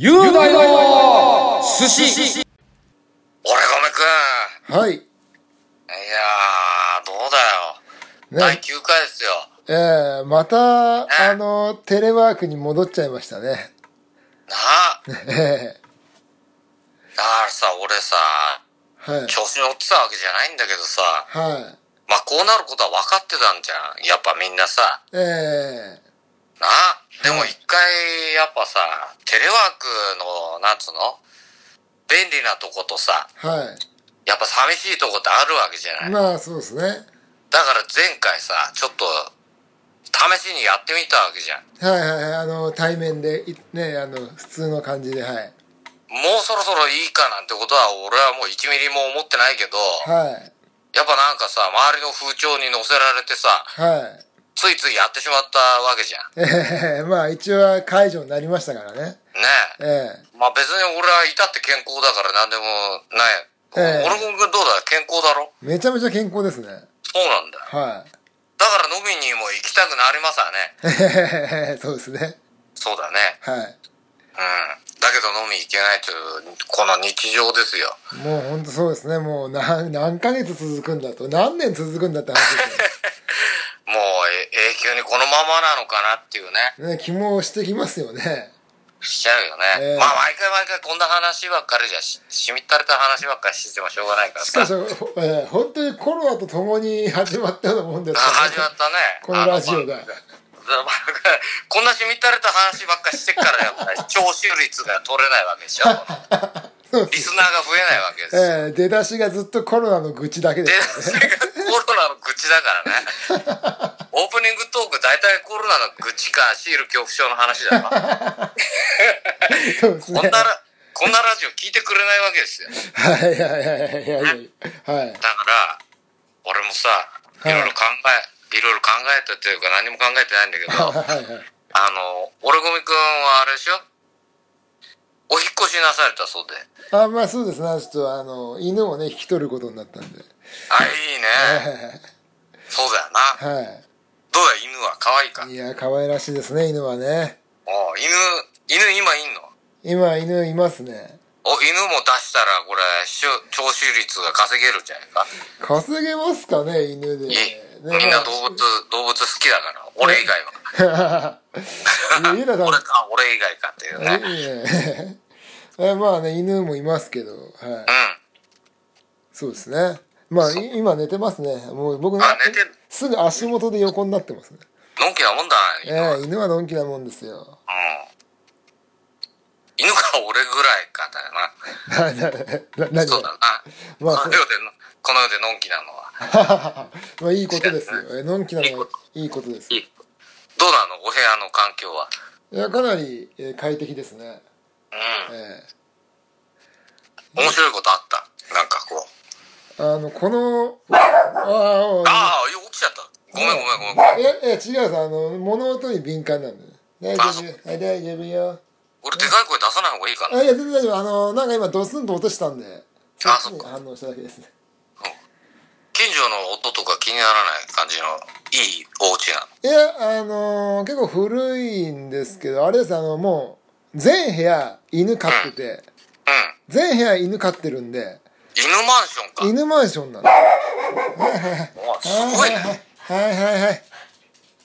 雄大の寿司俺ごめくん。はい。いやー、どうだよ。第ね、9回ですよ。えー、また、あの、テレワークに戻っちゃいましたね。なあ。えだからさ、俺さ、ー、はい。調子乗ってたわけじゃないんだけどさ、はい。まあこうなることは分かってたんじゃん。やっぱみんなさ。えなあ。でも一回、やっぱさ、テレワークの、なんつうの？便利なとことさ、ー、はい。やっぱ寂しいとこってあるわけじゃない？まあ、そうですね。だから前回さ、ちょっと、試しにやってみたわけじゃん。はいはいはい。あの、対面で、いね、あの、普通の感じで、はい。もうそろそろいいかなんてことは俺はもう1ミリも思ってないけど、はい。やっぱなんかさ、周りの風潮に乗せられてさ、はい。ついついやってしまったわけじゃん。えー、まあ、一応は解除になりましたからね。ねええ。まあ別に俺はいたって健康だから何でもない。ええ俺もどうだ？健康だろ？ー、めちゃめちゃ健康ですね。そうなんだよ。はい。だから飲みにも行きたくなりますわね。そうですね。そうだね。はい。うん。だけど飲み行けないという、この日常ですよ。もう本当そうですね。もう何何ヶ月続くんだと。何年続くんだって話ですもうえ永久にこのままなのかなっていうね。よ。ね、気もしてきますよね。しちゃうよね。ええまあ毎回毎回こんな話ばっかりじゃし、しみったれた話ばっかりしてもしょうがないからさ。しかし、えー本当にコロナと共に始まったようなもんですあから、始まったね。このラジオが こんなしみったれた話ばっかりしてっからやっぱり 聴取率が取れないわけでしょ。リスナーが増えないわけですよ。えー出だしがずっとコロナの愚痴だけでですそれがコロナの愚痴だからね。オープニングトーク大体コロナの愚痴かシール恐怖症の話だろ。そうですね。こんなら、こんなラジオ聞いてくれないわけですよ。はいはいはいはいはいはい。だから、俺もさ、いろいろ考え、いろいろ考えたというか何も考えてないんだけど、は いはいはい。あの、俺ごみくんはあれでしょ？お引っ越しなされたそうで。あ、まあそうですね。ちょっとあの、犬をね、引き取ることになったんで。あ、いいね。そうだよな。はどうだ、犬は？可愛いか？い。いや、可愛らしいですね、犬はね。お犬、犬今いんの？今、犬いますね。お、犬も出したら、これ、しゅ聴取率が稼げるんじゃないか？稼げますかね、犬で。みんな動物、動物好きだから。俺以外は。俺か、俺以外かっていうね。いいね えまあね犬もいますけど、はい、うん。そうですねまあい今寝てますねもう僕のあ寝てるすぐ足元で横になってますねのんきなもんだ犬は。え犬はのんきなもんですようん。犬が俺ぐらいかだよな。そうだな。まあこの世での、この世でのんきなのは。まあいいことですよえのんきなのはいいことです。どうなの？お部屋の環境は？いやかなり、えー快適ですねうん。え面白いことあった？なんかこう。えあのこのああああ、よ起きちゃった。ごめんごめんごめんごめん。いやいや違うさあの物音に敏感なんで大丈夫はい大丈夫よ俺でかい声出さない方がいいかな。あいや全然大丈夫あのなんか今ドスンと落としたんでそっちそっかに反応しただけですね近所の音とか気にならない感じのいいお家なの？いやあのー結構古いんですけどあれですあのもう全部屋犬飼っててうん。全部屋犬飼ってるんで犬マンションか。犬マンションなんでおすごいね。はいはいはい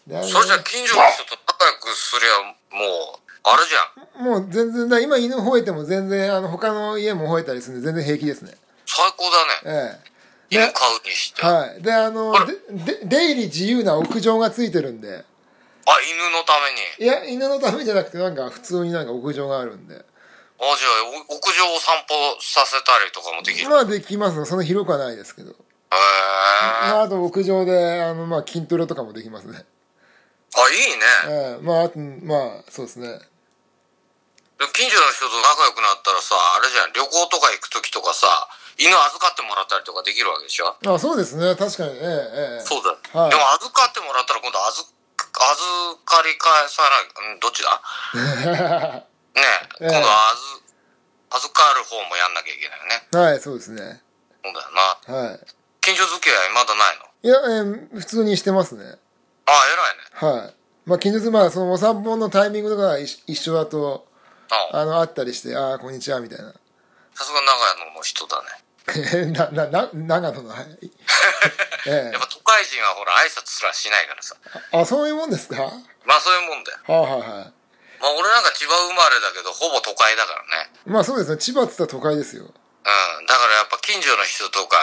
それじゃ近所の人と仲良くすりゃ、もう、あれじゃん。もう全然だ今犬吠えても全然あの他の家も吠えたりするんで全然平気ですね最高だね。ええ犬飼うにして。あ、はいであのあでで出入り自由な屋上がついてるんで犬のために。いや犬のためじゃなくてなんか普通になんか屋上があるんであ、じゃあ、お屋上を散歩させたりとかもできる。へまあできますそんな広くはないですけどえ。まあ、あと屋上であの、まあ、筋トレとかもできますね。あ、いいね。ええまあ、あとまあ、そうですね。で近所の人と仲良くなったらさ、あれじゃん、旅行とか行く時とかさ、犬預かってもらったりとかできるわけでしょ？あそうですね。確かに、ええええそうだ。はいでも預かってもらったら今度預、預かり返さない、うん、どっちだ？ねえ、ええ今度預、預かる方もやんなきゃいけないよね。はい、そうですね。そうだよな。はい。近所付き合いまだないの？いや、ええ普通にしてますね。ああ、偉いね。はい。まあ、近日、まあ、そのお散歩のタイミングとかが一一緒だと、ああのあったりしてああこんにちはみたいなさすが長野の人だね。ななな長野のはい。えやっぱ都会人はほら挨拶すらしないからさ。えあそういうもんですか？はまあそういうもんだよ。あはいはい。まあ俺なんか千葉生まれだけど、ほぼ都会だからね。まあそうですね。千葉っつったら都会ですよ。うん。だからやっぱ近所の人とか、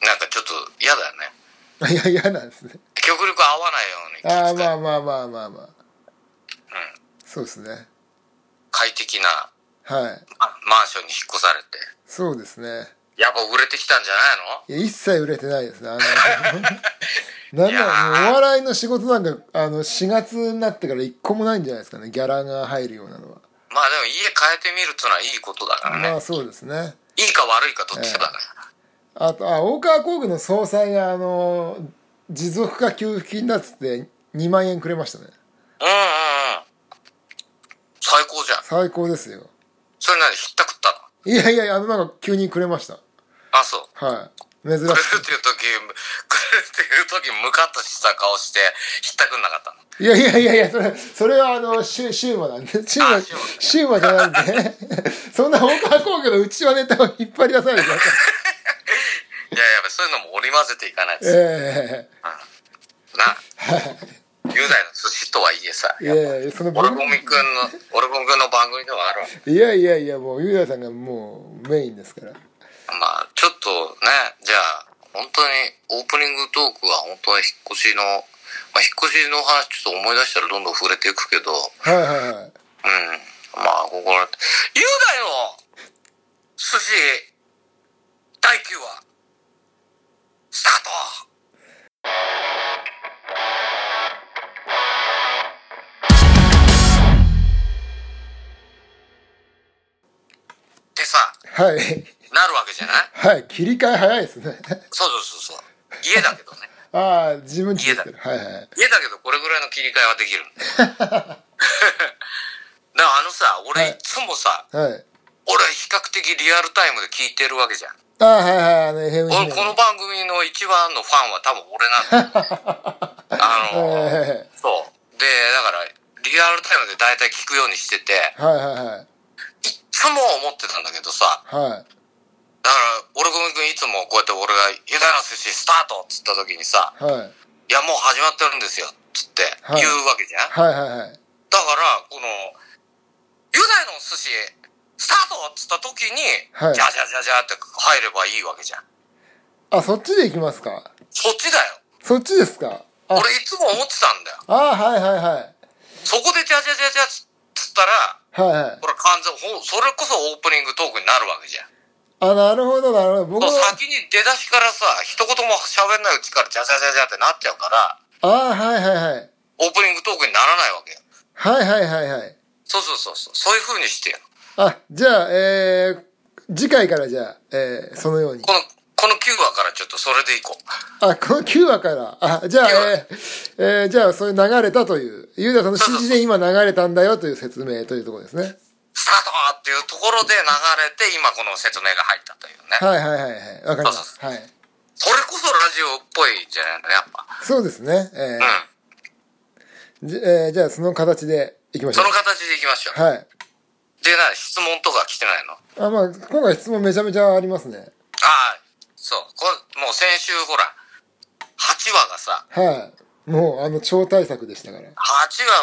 なんかちょっと嫌だよね。いや嫌なんですね。極力会わないように気ああまあまあまあまあまあ。そうですね。快適なはい。あマンションに引っ越されて。そうですねやっぱ売れてきたんじゃないの？いや一切売れてないですねあの。なんだろうお笑いの仕事なんかあの4月になってから一個もないんじゃないですかねギャラが入るようなのは。まあでも家変えてみるっていうのはいいことだからね。まあそうですね。いいか悪いかどっちかだね。あとあ大川工具の総裁があの持続化給付金だっつって2万円くれましたね。うんうんうん。最高じゃん。最高ですよ。それ何ひったくったの？いやいやあのなんか急にくれましたあ、そう。はい珍しくれるくっていう時、くれるっていう時、ムカッとした顔して、ひったくんなかったの。いやいやいやいやそれそれはあのシュシューマなんでシューマあシューマじゃないんで そんな大川工具のうちわネタを引っ張り出さないでくださいいやいや、そういうのも織り交ぜていかないと。えな。えはい雄大の寿司とはいえさ、いやいやそのオルゴミくんの、オルゴミくんの番組ではあるわ。いやいやいやもうゆうやさんがもうメインですからまあ、ちょっとね、じゃあ、本当にオープニングトークは本当に引っ越しの、まあ、引っ越しの話ちょっと思い出したらどんどん触れていくけど、はいはいはい。うん。まあ、ここら、雄大の寿司第9話、スタート！ってさ、はいなるわけじゃない？はい切り替え早いですね。そうそうそうそう。家だけどね。ああ自分ちですけど。はいはい。家だけどこれぐらいの切り替えはできるんだ からあのさ、はい。俺いつもさ、はい。俺比較的リアルタイムで聞いてるわけじゃん。ああはいはいあの俺この番組の一番のファンは多分俺なんだよ。あの、えそう。で、だから、リアルタイムで大体聞くようにしてて、えはいはいはい。いっつも思ってたんだけどさ、はいだから、俺ごめんくんいつもこうやって俺が、ユダの寿司スタートっつった時にさ、はいいやもう始まってるんですよ、つってはい言うわけじゃん。はいはいはいだから、この、ユダの寿司、スタートっつった時に、はいじゃじゃじゃじゃって入ればいいわけじゃん。あそっちで行きますか？そっちだよ。そっちですか？あ俺いつも思ってたんだよ。あはいはいはいそこでじゃじゃじゃじゃっつったら、はいはいこれ完全、ほんそれこそオープニングトークになるわけじゃん。あなるほどなるほど。僕は。先に出だしからさ、一言も喋んないうちからじゃじゃじゃじゃってなっちゃうから、あはいはいはい。オープニングトークにならないわけよ。はいはいはいはい。そうそうそうそう。そういう風にしてよ。あじゃあえー、次回からじゃあ、えー、そのように。この、この9話からちょっとそれでいこう。あこの9話から。あじゃあ9話えー、えー、じゃあそういう流れたという。ユーダさんの指示で今流れたんだよという説明というところですねスタートっていうところで流れて、今この説明が入ったというね。はいはいはいはい。わかります。そうはい。それこそラジオっぽいんじゃないのやっぱ。そうですね。えうん。ーじえーじゃあその形でいきましょそうの形でいきましょう。はい。で、なに質問とか来てないの？ああまあ今回質問めちゃめちゃありますね。あ、そう。これもう先週ほら、8話がさ、はいもうあの超大作でしたから。8話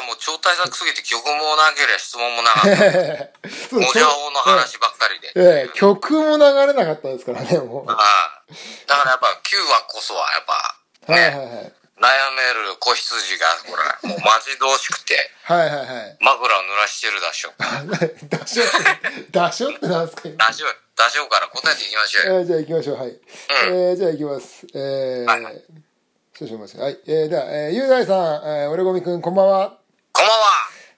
もう超大作すぎて曲もなければ質問もなかった。そうもじゃおの話ばっかりで。ええ曲も流れなかったですからねもう。ああ。だからやっぱ9話こそはやっぱ、はいね、はいはい。悩める子羊が、ほら、もう待ち遠しくて、はいはいはい。枕を濡らしてるでしょ。ダショってダショってなんですか？今ラジオ、ラジオから答えていきましょうよ。えーじゃあ行きましょう。はい、えーじゃあ行きます。えー、はいはい少々お待ちはい。えー、では、えー、雄大さん、えー、俺ごみくんこんばんは。こんばんは。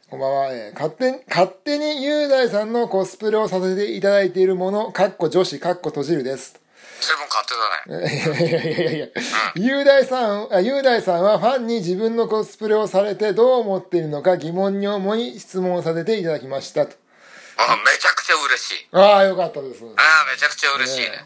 こんばんは、えー、勝手に勝手に雄大さんのコスプレをさせていただいているものかっこ女子かっこ閉じるです。随分勝手だね。いやいやいやいや雄大さんあ雄大さんはファンに自分のコスプレをされてどう思っているのか疑問に思い質問させていただきましたと。あめちゃくちゃ嬉しい。ああよかったです。ああ、めちゃくちゃ嬉しいね。ね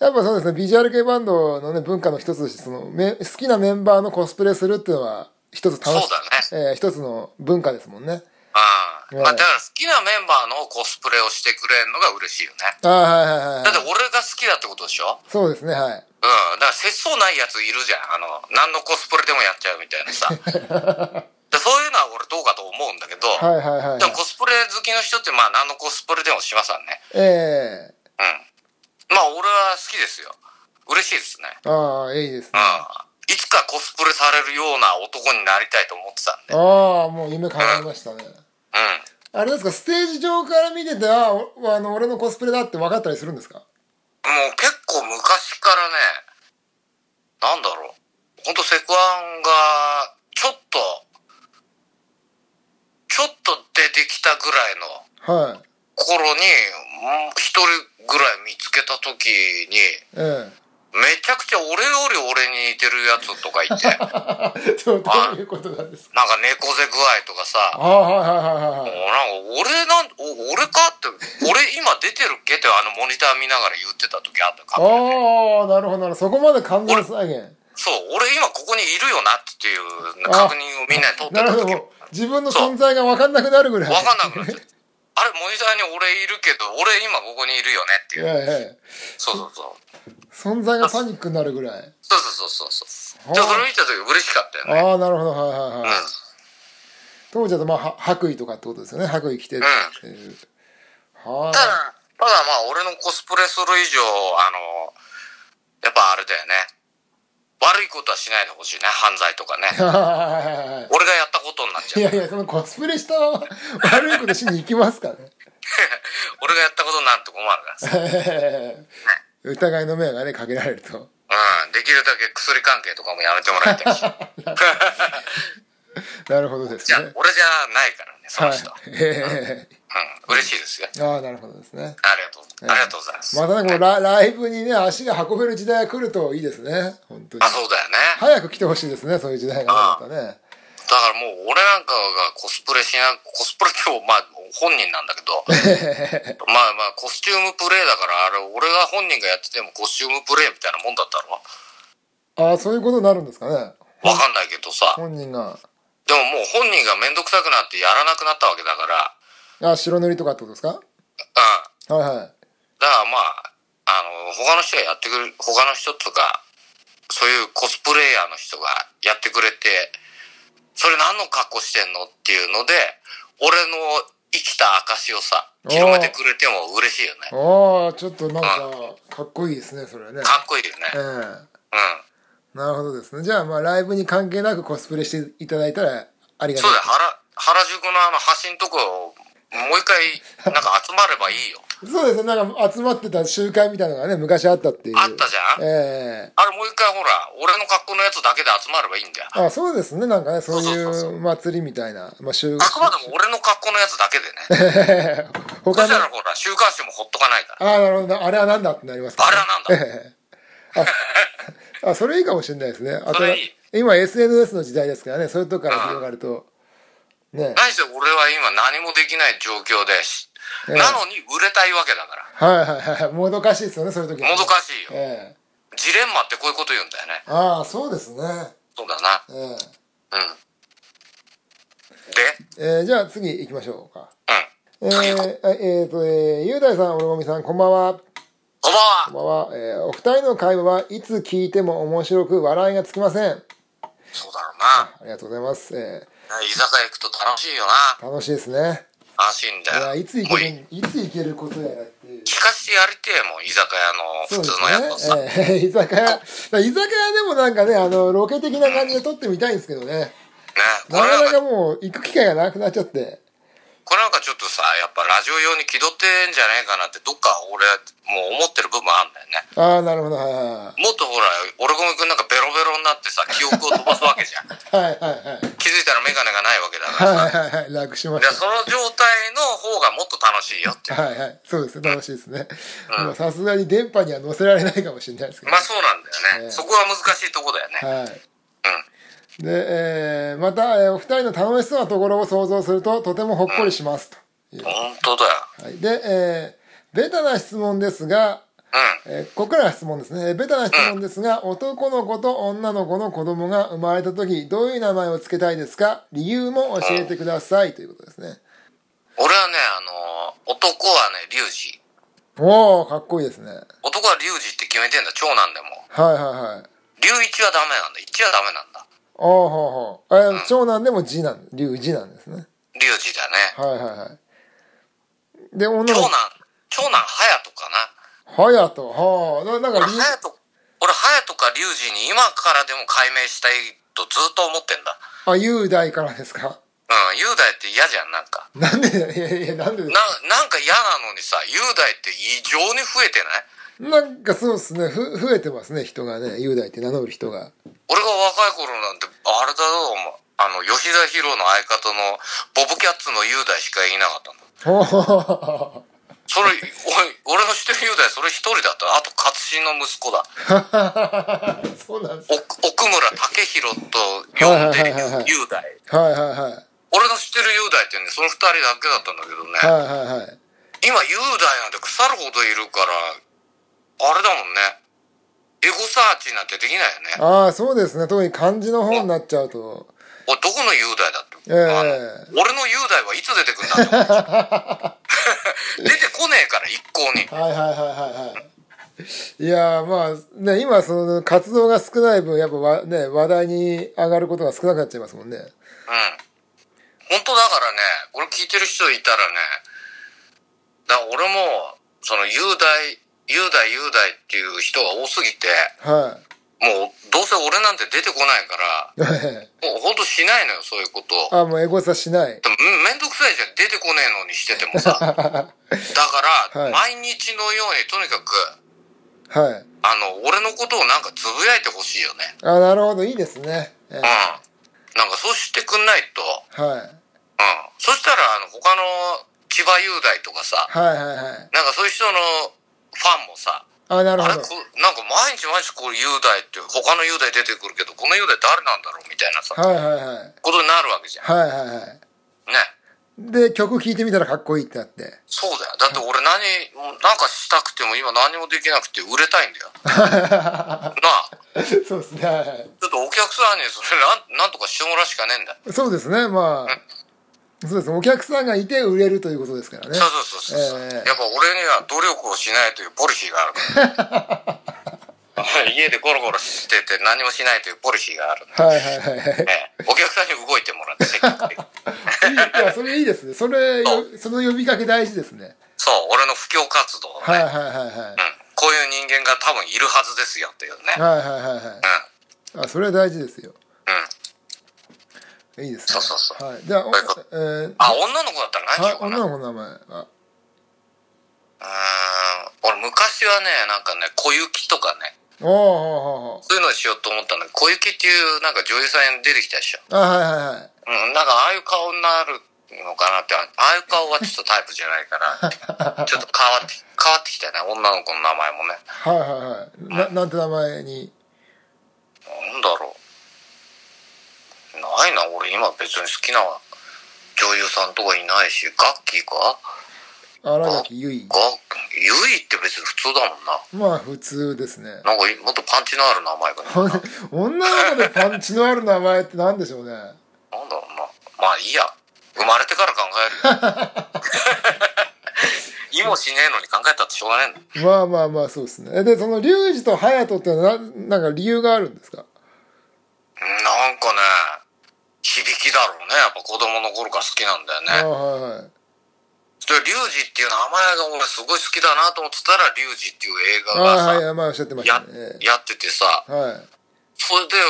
やっぱそうですねビジュアル系バンドのね文化の一つとしてそのめ好きなメンバーのコスプレするっていうのは一つ楽しそうだねえー一つの文化ですもんねああ。うんまあ、だから好きなメンバーのコスプレをしてくれるのが嬉しいよね。あはいはいはいだってはい俺が好きだってことでしょ？そうですねはいうん。だから節操ないやついるじゃん。あの、何のコスプレでもやっちゃうみたいなさ。でそういうのは俺どうかと思うんだけど、はいはいはいでもコスプレ好きの人ってまあ何のコスプレでもしますわね。ええうん。まあ俺は好きですよ。嬉しいですね。ああいいですねうん。いつかコスプレされるような男になりたいと思ってたんで。うん。ああもう夢叶いましたねあれですかステージ上から見ててあおあの俺のコスプレだって分かったりするんですか？もう結構昔からね、なんだろう。ほんとセクアンが、ちょっと、ちょっと出てきたぐらいのはい頃に、うん一人ぐらい見つけた時に、えめちゃくちゃ俺より俺に似てるやつとかいて、なんかえどういうことなんですか？猫背具合とかさ、ああはいはいはいはいもうなんか俺なん、お俺かって、俺今出てるっけってあのモニター見ながら言ってた時あったか。ああなるほどなるほど。そこまで完全再現。そう、俺今ここにいるよなっていう確認をみんなに取ってた時なるほど。もう自分の存在が分かんなくなるぐらい。わかんなくなっちゃって。あれ、モニターに俺いるけど、俺今ここにいるよねっていう。ええそうそうそう。存在がパニックになるぐらいそうそうそうそうじゃあそれ見た時嬉しかったよね。ああなるほどはいはいうん。はい当時だとまあは白衣とかってことですよね白衣着てっていうはただ、ただまあ俺のコスプレする以上、あの、やっぱあれだよね。悪いことはしないでほしいね。犯罪とかね。俺がやったことになっちゃ。いうやいやそのコスプレした悪いことしに行きますかね 俺がやったことになると困るからさ。疑いの目がねかけられるとうん。できるだけ薬関係とかもやめてもらいたいし。なるほどですじゃ俺じゃないからね、その人。はいえうん。嬉しいですよ。えああなるほどですね。ありがとう。ありがとうございます。またねこのラライブにね足が運べる時代が来るといいですね。本当に。あ、そうだよね。早く来てほしいですねそういう時代が。ねね。だからもう俺なんかがコスプレしな、コスプレ今日、まあ本人なんだけど、まあまあコスチュームプレイだから、あれ俺が本人がやっててもコスチュームプレイみたいなもんだったろ。ああそういうことになるんですかね。わかんないけどさ。本人が。でももう本人がめんどくさくなってやらなくなったわけだから、あ白塗りとかってことですか？うん。はいはい。だからまあ、あの、他の人がやってくれる、他の人とか、そういうコスプレイヤーの人がやってくれて、それ何の格好してんのっていうので、俺の生きた証をさ、広めてくれても嬉しいよね。ああちょっとなんかかっこいいですねそれはね。かっこいいよね。ええ。うん。なるほどですね。じゃあまあライブに関係なくコスプレしていただいたらありがたい。そうだよ、原、原宿のあの橋んとこ、もう一回、なんか集まればいいよ。そうですね。なんか集まってた集会みたいなのがね昔あったっていう。あったじゃん？ええ。あれもう一回ほら、俺の格好のやつだけで集まればいいんだよ。あそうですね。なんかねそういそう祭りみたいなまあ集あくまでも俺の格好のやつだけでね。そ他のしたらほら、週刊誌もほっとかないから。ああなるほど。あれはなんだってなりますから、あれはなんだ。え えああそれいいかもしれないですね。あとそれいい。今 SNS の時代ですからね。そういうとこから広がるとね何せ俺は今何もできない状況です。ええなのに売れたいわけだから。はいはいはいもどかしいですよねそういう時もどかしいよ。ええジレンマってこういうこと言うんだよね。ああそうですねそうだな。えうん。で、ええーじゃあ次行きましょうかうん。えー、はいえーと、えー、雄大さん、俺もみさん、こんばんは。こんばんはこん。ばんは。えーお二人の会話はいつ聞いても面白く笑いがつきません。あそうだろうな。りがとうございます。え居酒屋行くと楽しいよな。ー楽しいですね。楽しいんいや、だよ。いつ行もうける、いつ行けることやらっていう。聞かしてやりてえもん、居酒屋の普通のやつをさ。ね。え ー居酒屋、居酒屋でもなんかね、あの、ロケ的な感じで撮ってみたいんですけどね。ね。こなかなかもう行く機会がなくなっちゃって。これなんかちょっとさ、やっぱラジオ用に気取ってんじゃねえかなって、どっか俺、もう思ってる部分あんだよね。ああ、なるほど。はいはいもっとほら、俺ごめくんなんかベロベロになってさ、記憶を飛ばすわけじゃん。はい。はいはいはい。気づいたらメガネがないわけだからさ。はいはいはい。楽しましでた。その状態の方がもっと楽しいよって。はいはい。そうですね。楽しいですね。さすがに電波には載せられないかもしれないですけど。まあそうなんだよね。ええそこは難しいとこだよね。はい。で、えーまた、えーお二人の楽しそうなところを想像すると、とてもほっこりします。という。本当だよ。はい、で、えーベタな質問ですが、うん。えーここからが質問ですね。えーベタな質問ですが、男の子と女の子の子供が生まれた時、どういう名前を付けたいですか？理由も教えてください。ということですね。俺はね、あの、男はね、リュウジ。おおかっこいいですね。男はリュウジって決めてんだ、長男でも。はいはいはい。リュウイチはダメなんだ。一はダメなんだ。おおほうほう。え、長男でも次男、龍次なんですね。リュウジだね。はいはいはい。で、女の子、長男、長男、ハヤトかな。はやと、はあ、ななんか俺、リハヤト、俺、ハヤトかリュウジに今からでも解明したいとずっと思ってんだ。あ、雄大からですか？うん、雄大って嫌じゃん、なんか。なんで、いやいや、なんでなか、なんか嫌なのにさ、雄大って異常に増えてない？なんかそうですね、ふ、増えてますね、人がね、雄大って名乗る人が。俺が若い頃なんて、あれだぞ、お前あの、吉田博の相方の、ボブキャッツの雄大しかいなかったんだ。それ、おい俺の知ってる雄大、それ一人だった。あと、勝新の息子だ。そうなんです。奥奥村武弘と呼んで雄大。はいはいはい。俺の知ってる雄大ってね、その二人だけだったんだけどね。はいはいはい。今、雄大なんて腐るほどいるから、あれだもんね。エゴサーチなんてできないよね。ああ、そうですね。特に漢字の方になっちゃうと。おい、どこの雄大だって。ええあの俺の雄大はいつ出てくんだって 出てこねえから、一向に。はいはいはいはいはい。いやーまあね、今その活動が少ない分、やっぱわね、話題に上がることが少なくなっちゃいますもんね。うん。本当だからね、これ聞いてる人いたらね、だから俺も、その雄大、雄大雄大っていう人が多すぎて、はもうどうせ俺なんて出てこないから、い。もう本当しないのよ、そういうこと。あ、もうエゴサしない。でもうんめんどくさいじゃん、出てこねえのにしててもさ。だから、はい毎日のようにとにかく、はい。あの、俺のことをなんかつぶやいてほしいよね。あ、なるほど、いいですね。えうん。なんかそうしてくんないと、えはい。うん。そしたら、あの、他の千葉雄大とかさ、はいはいはい。なんかそういう人のファンもさ、あ、なるほど。なんか毎日毎日こう雄大って、他の雄大出てくるけど、この雄大誰なんだろうみたいなさ、はいはいはい。ことになるわけじゃん。はいはいはい。ね。で、曲聴いてみたらかっこいいってなって。そうだよ。だって俺何、なんかしたくても今何もできなくて売れたいんだよ。なあ。そうですね。はいはいちょっとお客さんにそれなん、なんとかしてもらうしかねえんだよ。そうですね、まあ。そうです。お客さんがいて売れるということですからね。そうそうそうそう、ええやっぱ俺には努力をしないというポリシーがある。家でゴロゴロしてて何もしないというポリシーがあるはいはいはいはい。ええお客さんに動いてもらって積極的にいや、それいいですね。それ、よその呼びかけ大事ですね。そう、俺の布教活動をね、はいはいはいはい。うん、こういう人間が多分いるはずですよっていうね。はいはいはいはい。あ、それは大事ですよ。うん。うん。いいですね。そうそうそうはい。じゃあ、えー、あ、女の子だったら何しはいようかな？う女の子の名前。あーん。俺昔はね、なんかね、小雪とかね、おーほーほーほそういうのにしようと思ったんだけど、小雪っていうなんか女優さん出てきたでしょ。ー。あ、はいはいはい。うん、なんかああいう顔になるのかなって、ああいう顔はちょっとタイプじゃないから、ちょっと変わって、変わってきたね、女の子の名前もね。はいはいはい。な、なんて名前に？なんだろう。ないな、俺今別に好きな女優さんとかいないし、ガッキーか？荒垣結衣。ガッ、ユイって別に普通だもんな。まあ、普通ですね。なんかもっとパンチのある名前がいいな。女の子でパンチのある名前って何でしょうね。なんだろうな。まあいいや。生まれてから考える。意もしねえのに考えたってしょうがねえんだ。まあまあまあ、そうですね。えで、その、リュウジとハヤトってな、なんか理由があるんですか？なんかね、響きだろうね。やっぱ子供の頃から好きなんだよね。はいはい。で、リュウジっていう名前が俺すごい好きだなと思ってたら、リュウジっていう映画がさ、やっててさ、えはい。それで、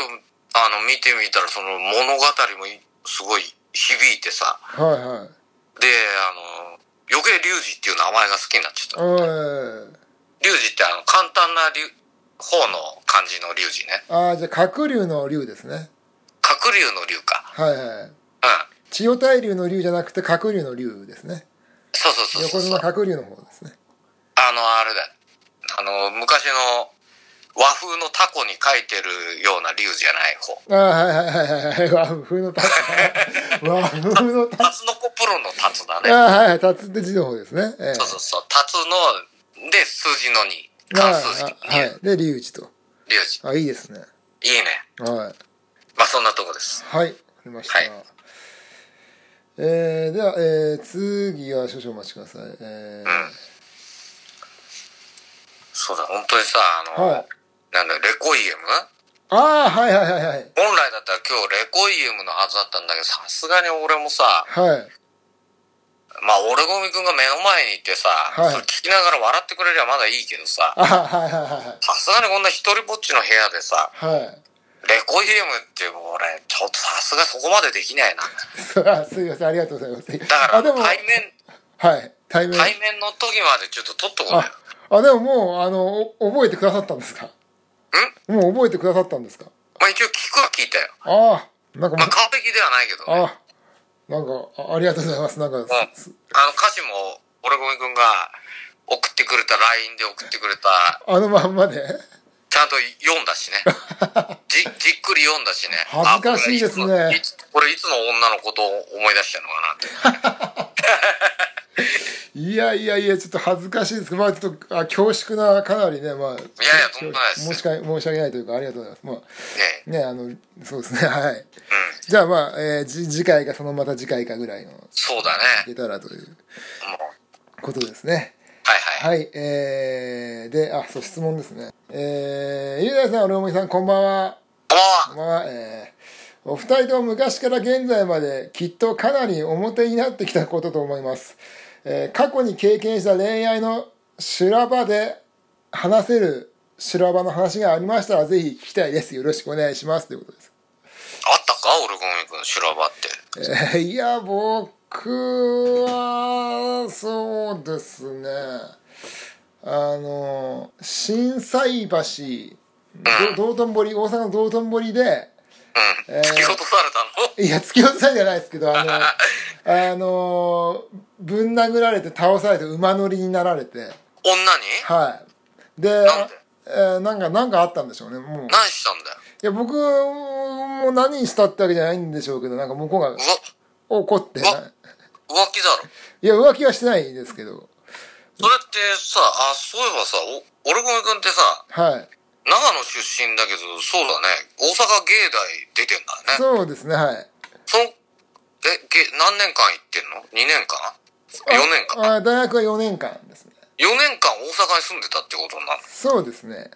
あの、見てみたらその物語もすごい響いてさ、はいはい。で、あの、余計リュウジっていう名前が好きになっちゃった。おいリュウジってあの、簡単なリュ方の漢字のリュウジね。ああ、じゃあ、鶴竜の竜ですね。鶴竜の竜か。はいはい。うん。千代大竜の竜じゃなくて、鶴竜の竜ですね。そうそうそうそう横綱鶴竜の方ですね。あの、あれだよ。あの、昔の和風のタコに書いてるような竜じゃない方。ああ、はいはいはいはい。和風のタツ。和風のタタツノコプロのタツだツ。ね。ああ、はいはい。タツって字の方ですね。ええそうそうそう。タツの、で、数字の2。ああ漢数字の2。はい。で、竜二と。リュウジ。あ、いいですね。いいね。はい。まあ、そんなとこです。はい。わかりました。はいえー、では、えー、次は少々お待ちください。えうん。そうだ、本当にさ、あの、はいなんだ、レコイエム？ー、ああ、はいはいはいはい。本来だったら今日レコイエムのはずだったんだけど、さすがに俺もさ、はい。まあ、俺ゴミくんが目の前にいてさ、はいそれ聞きながら笑ってくれりゃまだいいけどさ、あはいはいはいさすがにこんな一人ぼっちの部屋でさ、はい。はい。レコイエムって俺、ちょっとさすがそこまでできないな。すいません、ありがとうございます。だから、対面、はい。対面。対面の時までちょっと取っとこうよ。あ、あ、でももう、あの、お覚えてくださったんですか？もう覚えてくださったんですか？まあ一応聞くは聞いたよ。ああ、なんかまあ完璧ではないけど、ね、あなんかあ、ありがとうございます。なんか、すすあの歌詞も、俺ゴミくんが送ってくれた、LINE で送ってくれた、あのまんまで。ちゃんと読んだしね。じ、じっくり読んだしね。恥ずかしいですねあこれいつこれいつの女のことを思い出してるのかなって。いやいやいや、ちょっと恥ずかしいですけど、まあちょっと、あ恐縮な、かなりね、まあ、いやいやとんでもないです申し訳申し訳ないというか、ありがとうございます。まねあ、ね、あの、そうですね、はい。うん。じゃあまあ、えーじ次回かそのまた次回かぐらいの、そうだね。たらという、ことですね。はいはい。はい、えー、で、あ、そう、質問ですね。えー、ゆうだいさん、おろもいさん、こんばんは。こんばんはえー、お二人とも昔から現在まできっとかなり表になってきたことと思います。えー過去に経験した恋愛の修羅場で話せる修羅場の話がありましたらぜひ聞きたいです。よろしくお願いします。ということです。あったか？俺ゴミくん、修羅場って。え ーいや、僕は、そうですね。あの、心斎橋、ど道頓堀、大阪の道頓堀で、うん。えー突き落とされたの？いや、突き落とされじゃないですけど、あの、あの、ぶん殴られて倒されて馬乗りになられて、女に？はい。で、なんで？えーなんか、なんかあったんでしょうね、もう。い何したんだよ？や、僕も何したってわけじゃないんでしょうけど、なんか向こうが怒って、浮気だろ。いや、浮気はしてないですけど、それってさ、あ、そういえばさ、お俺ゴミくんってさ、はい。長野出身だけど、そうだね、大阪芸大出てんだね。そうですね、はい。その、え、げ、何年間行ってんの ?2 年間 ?4 年間？ああ大学は4年間ですね。?4 年間大阪に住んでたってことになるの？そうですね。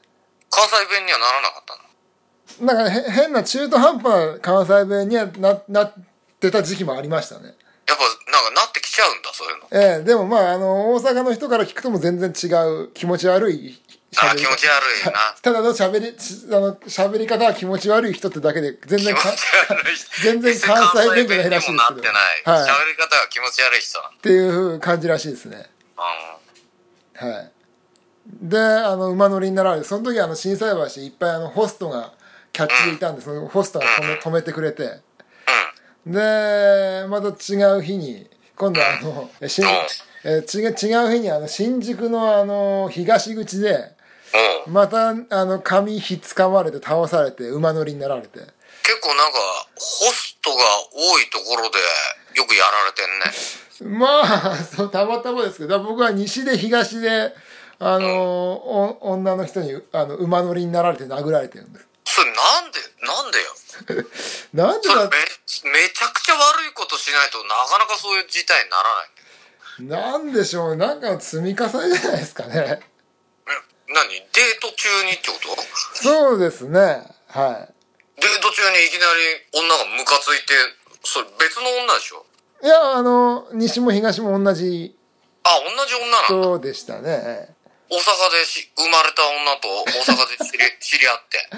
関西弁にはならなかったの？なんかへ変な中途半端な関西弁にはななってた時期もありましたね。やっぱ、なんかなってきちゃうんだ、そういうの。ええでもまあ、あの、大阪の人から聞くとも全然違う気持ち悪いあ、気持ち悪いな。ただの喋り、しあの、喋り方は気持ち悪い人ってだけで、全然。全然関西弁じゃないらしいですけど。はい喋り方が気持ち悪い人。っていう感じらしいですね。はい。で、あの、馬乗りになられて、その時あの、心斎橋いっぱいあの、ホストがキャッチでいたんで、そのホストが止め止めてくれて、で、また違う日に、今度はあの、えしんえ違う違う日にあの、新宿のあの、東口で、うん。うん。またあの、髪ひっつかまれて倒されて、馬乗りになられて。結構なんか、ホストが多いところでよくやられてんね。まあ、そう、たまたまですけど、僕は西で東で、あの、お女の人に、あの、馬乗りになられて殴られてるんです。それなんで、なんでよ。なんでだ？それめ、めちゃくちゃ悪いことしないとなかなかそういう事態にならない。なんでしょうなんかの積み重ねじゃないですかね。え何？デート中にってこと？そうですね。はデート中にいきなり女がムカついて、それ別の女でしょ？い。いや、あの、西も東も同じあ、同じ女なんだ。人でしたね。大阪でし生まれた女と大阪で知り 知り合って、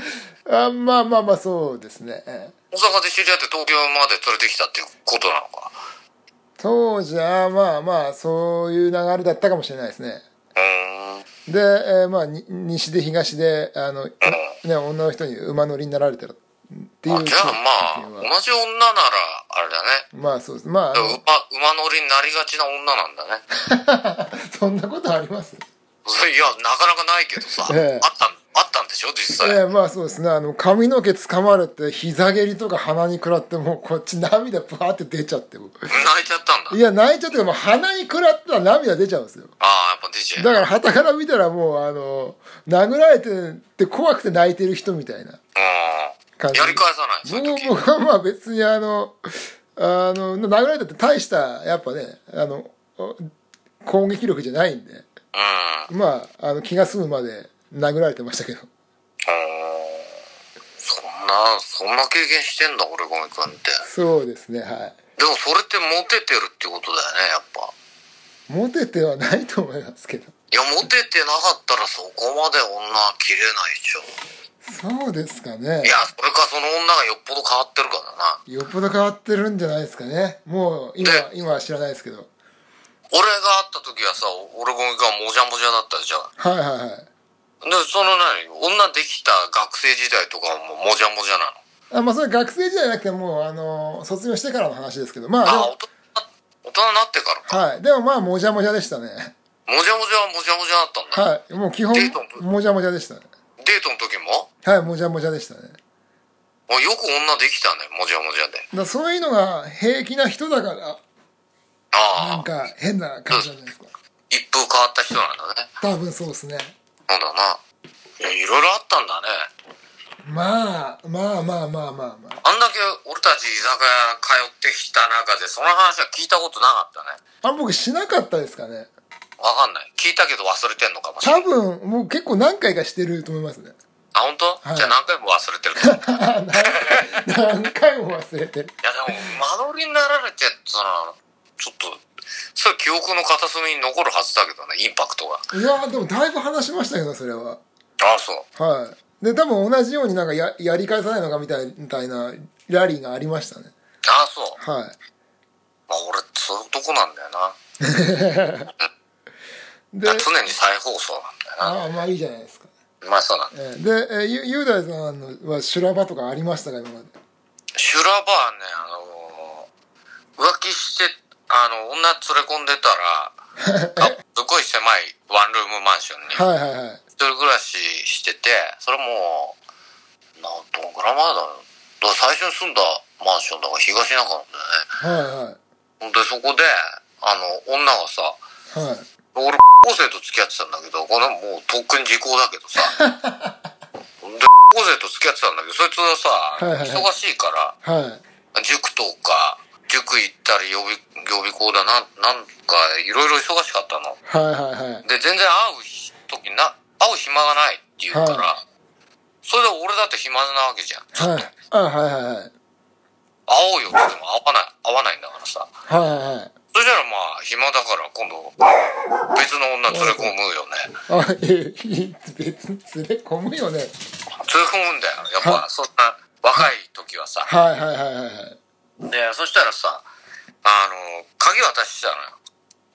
あまあまあまあ、そうですね。大阪で知り合って東京まで連れてきたっていうことなのか。当時は、まあまあ、そういう流れだったかもしれないですね。うーん。で、えーまあ、に西で東で、あの、ね、女の人に馬乗りになられたらっていうあじゃあまあ、同じ女なら、あれだね。まあそうです。まああ馬の、馬乗りになりがちな女なんだね。そんなことあります？いや、なかなかないけどさ、ええあったん、あったんでしょ実際。ええまあそうですね。あの、髪の毛掴まれて、膝蹴りとか鼻に食らって、もうこっち涙ブワーって出ちゃって。僕泣いちゃったんだ。いや、泣いちゃって、もう鼻に食らったら涙出ちゃうんですよ。ああ、やっぱ出ちゃう。だから、旗から見たらもう、あの、殴られてって怖くて泣いてる人みたいなうん。感じ。やり返さない、そういう時。僕僕はまあ別にあの、あの殴られたって大したやっぱねあのお攻撃力じゃないんでうん。まああの気が済むまで殴られてましたけどそんな、そんな経験してんだ、俺ゴミくんって。そうですねはいでもそれってモテてるってことだよね、やっぱ。モテてはないと思いますけどいや、モテてなかったらそこまで女は切れないでしょ。そうですかねいや、それかその女がよっぽど変わってるからな。よっぽど変わってるんじゃないですかねもう今で今は知らないですけど俺が会った時はさ、俺ゴミくんはもじゃもじゃだったじゃん。はいはいはい。で、その何？女できた学生時代とかはもうもじゃもじゃなの？あまあそれ学生時代じゃなくてもうあの卒業してからの話ですけど。まあであ、も大人、大人になってから？か。はい。でもまあもじゃもじゃでしたね。もじゃもじゃはもじゃもじゃだったんだ。はい。もう基本デートの時？もじゃもじゃでしたね。デートの時も？はいもじゃもじゃでしたね。あよく女できたね、もじゃもじゃで。だそういうのが平気な人だからなんか変な感じなんじゃないですか？一風変わった人なんだね。多分そうですねそうだな。いや、いろいろあったんだね。まあまあまあまあまあまああんだけ俺たち居酒屋通ってきた中で、その話は聞いたことなかったね。あ僕しなかったですかねわかんない。聞いたけど忘れてんのかもしれ多ない。分もう結構何回かしてると思いますねあ、本当？はいじゃあ何回も忘れてる。何 何回も忘れてるいやでも、間取りになられてさ、ちょっと、それ記憶の片隅に残るはずだけどね、インパクトが。いやでもだいぶ話しましたけどそれはああ、そう。はいで多分同じようになんかややり返さないのかみたいみたいなラリーがありましたねああ、そう。はいまあ俺、そういうとこなんだよな。で常に再放送なんだよああまあいいじゃないですかな。まあそうなんだ。えーで、えー、ゆ雄大さんのは修羅場とかありましたか今まで？修羅場はね、あのー浮気して、あの、女連れ込んでたら、あ すごい狭いワンルームマンションに、はいはいはい一人暮らししてて、それもう、などんぐらい前だろう。だ最初に住んだマンションだから東中野だよね。はいはいで、そこで、あの、女がさ、はい俺、高生と付き合ってたんだけど、これもうとっくに時効だけどさ。で、高生と付き合ってたんだけど、そいつはさ、忙しいから、はい塾とか、塾行ったり予備、予備校だな、なんか、いろいろ忙しかったの。はいはいはいで、全然会う時な、会う暇がないって言うから、はそれで俺だって暇なわけじゃん。はいあはいはいはい会おうよって言っても会わない、会わないんだからさ。はいはいはいそしたらまあ、暇だから今度、別の女連れ込むよね。あえい別に連れ込むよね連れ込むんだよ。やっぱ、そんな、若い時はさ。はいはいはいはいはいで、そしたらさ、あの、鍵渡してたのよ。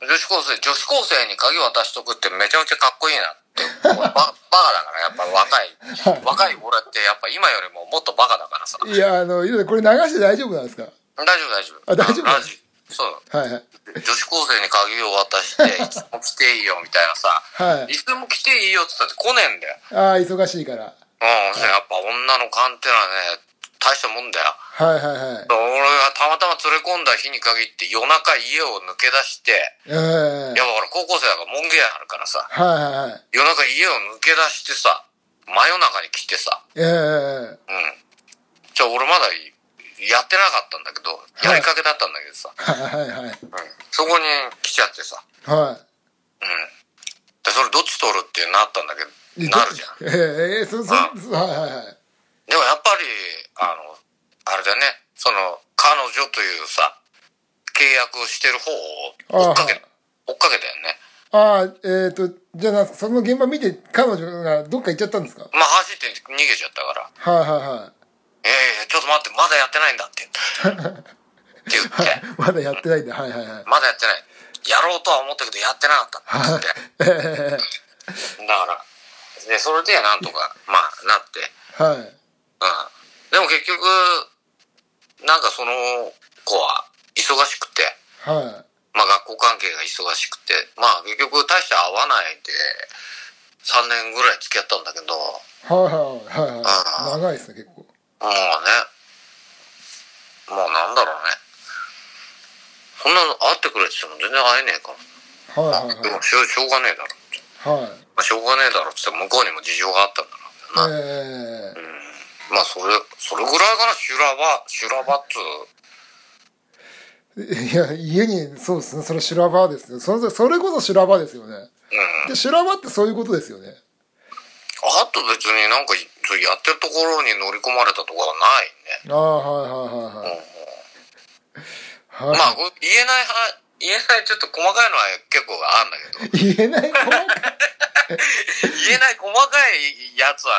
女子高生、女子高生に鍵渡しとくってめちゃめちゃかっこいいなって。俺 ババカだから、やっぱ若い。若い俺ってやっぱ今よりももっとバカだからさ。いやあのこれ流して大丈夫なんですか？大丈夫大丈夫。あ大丈夫ラジそう。はいはい女子高生に鍵を渡して、いつも来ていいよみたいなさ。はいいつでも来ていいよって言ったって来ねえんだよ。ああ忙しいからうん、やっぱ女の勘ってのはね、大したもんだよ。はいはいはい。俺がたまたま連れ込んだ日に限って夜中家を抜け出して、ええ。いや、ほら、高校生だから門限あるからさ、はいはいはい。夜中家を抜け出してさ、真夜中に来てさ、ええ。うん。じゃあ俺まだやってなかったんだけど、い。やりかけだったんだけどさ、はいはいはい。うん。そこに来ちゃってさ、はうん。で、それどっち取るってなったんだけど、いなるじゃん。ええええそそそはいはいはいでもやっぱり、あの、あれだね、その、彼女というさ、契約をしてる方を追っかけ、追っかけたよね。ああえっ、とじゃあなその現場見て彼女がどっか行っちゃったんですか？まあ走って逃げちゃったから、はいはいはいええちょっと待って、まだやってないんだって。って言って、まだやってないんだはいはいはいまだやってない。やろうとは思ったけど、やってなかったって言って。えだから、で、それでなんとか、まあ、なって。えはいうん。でも結局、なんかその子は忙しくて、はい。まあ学校関係が忙しくて、まあ結局大して会わないで、3年ぐらい付き合ったんだけど、もはいはいはいあはい。長いですね結構。うね、もうなんだろうね。こんなの会ってくれって言っても全然会えねえから。はいはいでもしょうしょうがねえだろって。はい。はいまあ、しょうがねえだろって言って向こうにも事情があったんだろうな。ええまあそれ、それぐらいかな、修羅場、修羅場っつう。いや家にそうですね。それ修羅場ですよ。それそれこそ修羅場ですよね。うん。で修羅場ってそういうことですよね。あと別になんか、やってるところに乗り込まれたところはないね。ああはいはいはいはい、はいまあ、言えないは、言えないちょっと細かいのは結構あるんだけど、言えない？細かい言えない細かいやつは